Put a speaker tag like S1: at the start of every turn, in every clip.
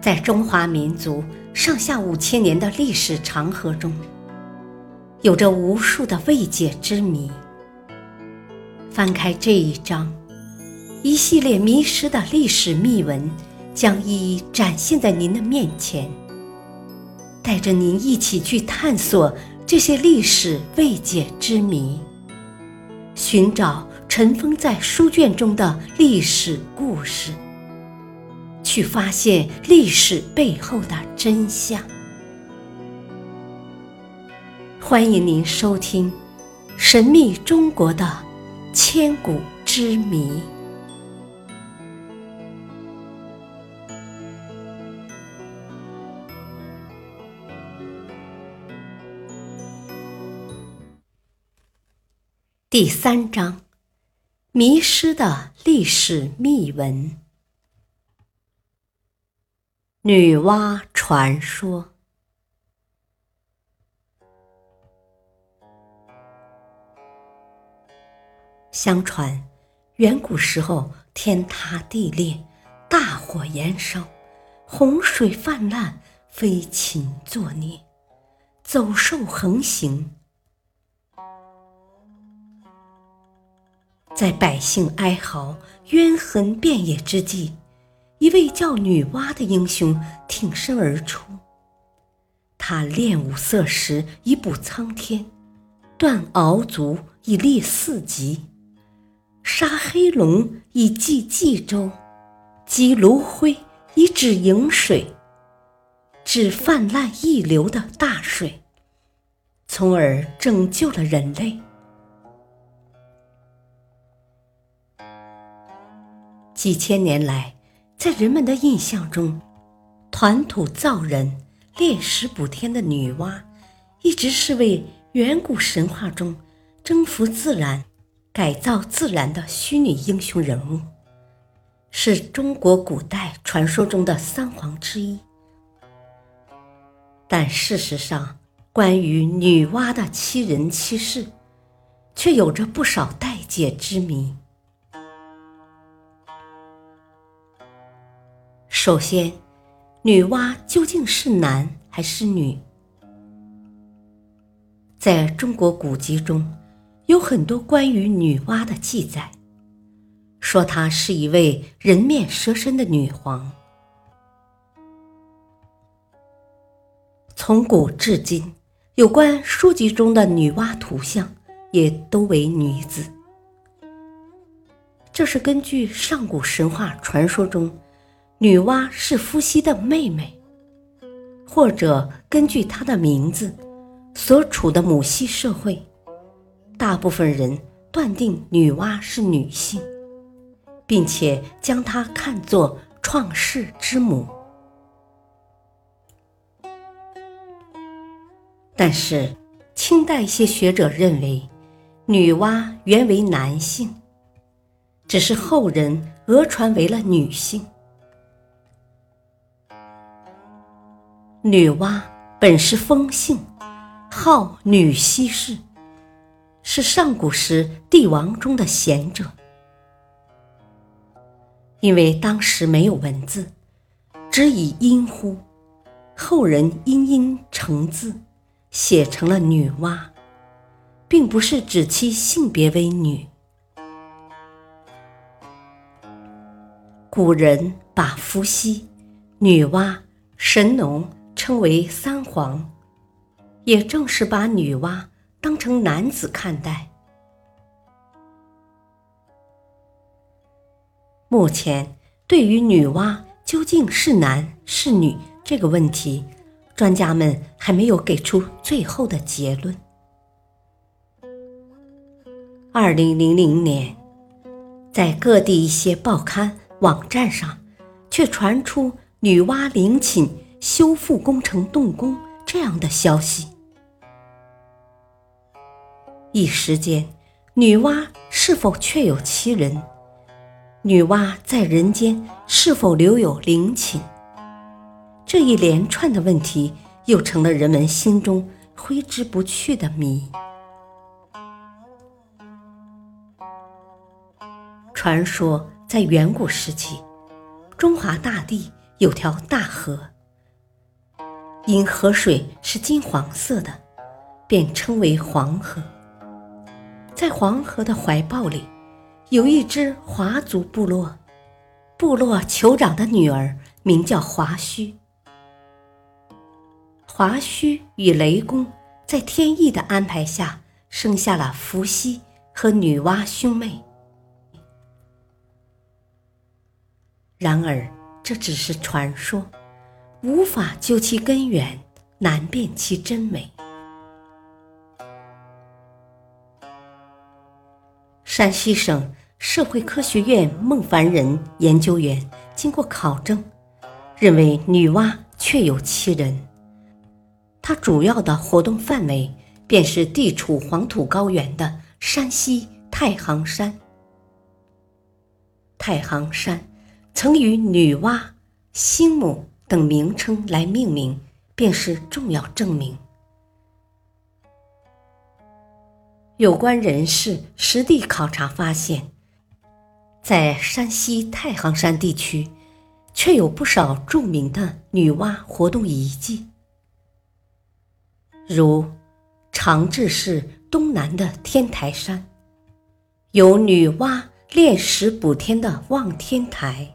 S1: 在中华民族上下五千年的历史长河中，有着无数的未解之谜。翻开这一章，一系列迷失的历史秘闻将一一展现在您的面前，带着您一起去探索这些历史未解之谜，寻找尘封在书卷中的历史故事。去发现历史背后的真相。欢迎您收听《神秘中国的千古之谜》第三章：迷失的历史秘闻。女娲传说。相传，远古时候天塌地裂，大火燃烧，洪水泛滥，飞禽作孽，走兽横行。在百姓哀嚎、冤魂遍野之际。一位叫女娲的英雄挺身而出，他练五色石以补苍天，断鳌足以立四极，杀黑龙以济冀州，击芦灰以止盈水，止泛滥溢流的大水，从而拯救了人类。几千年来。在人们的印象中，团土造人、炼石补天的女娲，一直是为远古神话中征服自然、改造自然的虚拟英雄人物，是中国古代传说中的三皇之一。但事实上，关于女娲的七人七事，却有着不少待解之谜。首先，女娲究竟是男还是女？在中国古籍中，有很多关于女娲的记载，说她是一位人面蛇身的女皇。从古至今，有关书籍中的女娲图像也都为女子，这是根据上古神话传说中。女娲是伏羲的妹妹，或者根据她的名字，所处的母系社会，大部分人断定女娲是女性，并且将她看作创世之母。但是，清代一些学者认为，女娲原为男性，只是后人讹传为了女性。女娲本是风姓，号女西氏，是上古时帝王中的贤者。因为当时没有文字，只以音呼，后人音音成字，写成了女娲，并不是指其性别为女。古人把伏羲、女娲、神农。称为三皇，也正是把女娲当成男子看待。目前，对于女娲究竟是男是女这个问题，专家们还没有给出最后的结论。二零零零年，在各地一些报刊网站上，却传出女娲陵寝。修复工程动工这样的消息，一时间，女娲是否确有其人？女娲在人间是否留有陵寝？这一连串的问题，又成了人们心中挥之不去的谜。传说在远古时期，中华大地。有条大河，因河水是金黄色的，便称为黄河。在黄河的怀抱里，有一支华族部落，部落酋长的女儿名叫华胥。华胥与雷公在天意的安排下，生下了伏羲和女娲兄妹。然而，这只是传说，无法究其根源，难辨其真伪。山西省社会科学院孟凡仁研究员经过考证，认为女娲确有其人。它主要的活动范围便是地处黄土高原的山西太行山。太行山曾与女娲、星母等名称来命名，便是重要证明。有关人士实地考察发现，在山西太行山地区，却有不少著名的女娲活动遗迹。如长治市东南的天台山，有女娲炼石补天的望天台；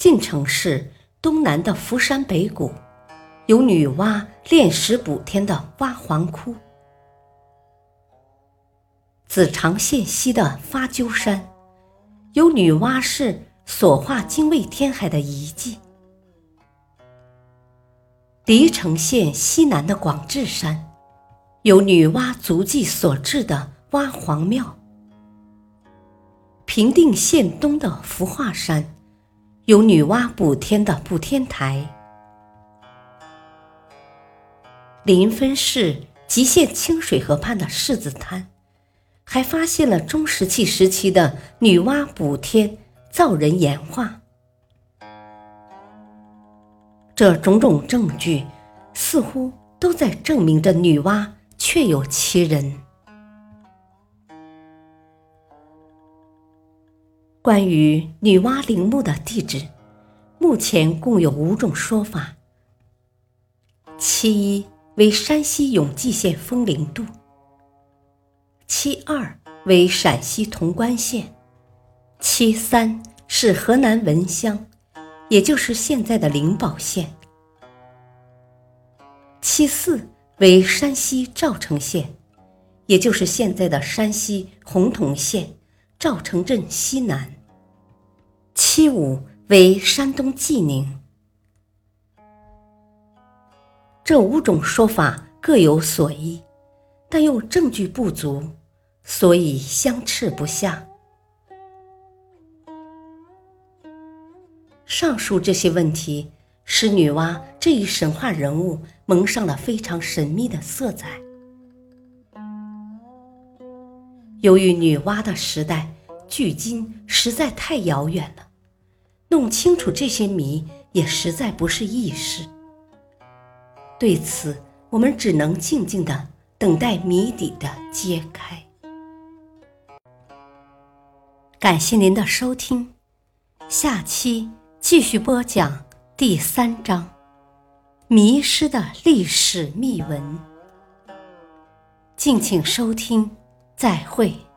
S1: 晋城市东南的福山北谷，有女娲炼石补天的娲皇窟；子长县西的发鸠山，有女娲氏所化精卫天海的遗迹。黎城县西南的广智山，有女娲足迹所制的娲皇庙；平定县东的福化山，有女娲补天的补天台；临汾市吉县清水河畔的柿子滩，还发现了中石器时期的女娲补天造人岩画。这种种证据，似乎都在证明着女娲确有其人。关于女娲陵墓的地址，目前共有五种说法：其一为山西永济县丰陵渡；其二为陕西潼关县；其三是河南文乡。也就是现在的灵宝县，其四为山西赵城县，也就是现在的山西洪洞县。赵城镇西南，其五为山东济宁。这五种说法各有所依，但又证据不足，所以相斥不下。上述这些问题，使女娲这一神话人物蒙上了非常神秘的色彩。由于女娲的时代距今实在太遥远了，弄清楚这些谜也实在不是易事。对此，我们只能静静的等待谜底的揭开。感谢您的收听，下期。继续播讲第三章：迷失的历史秘闻。敬请收听，再会。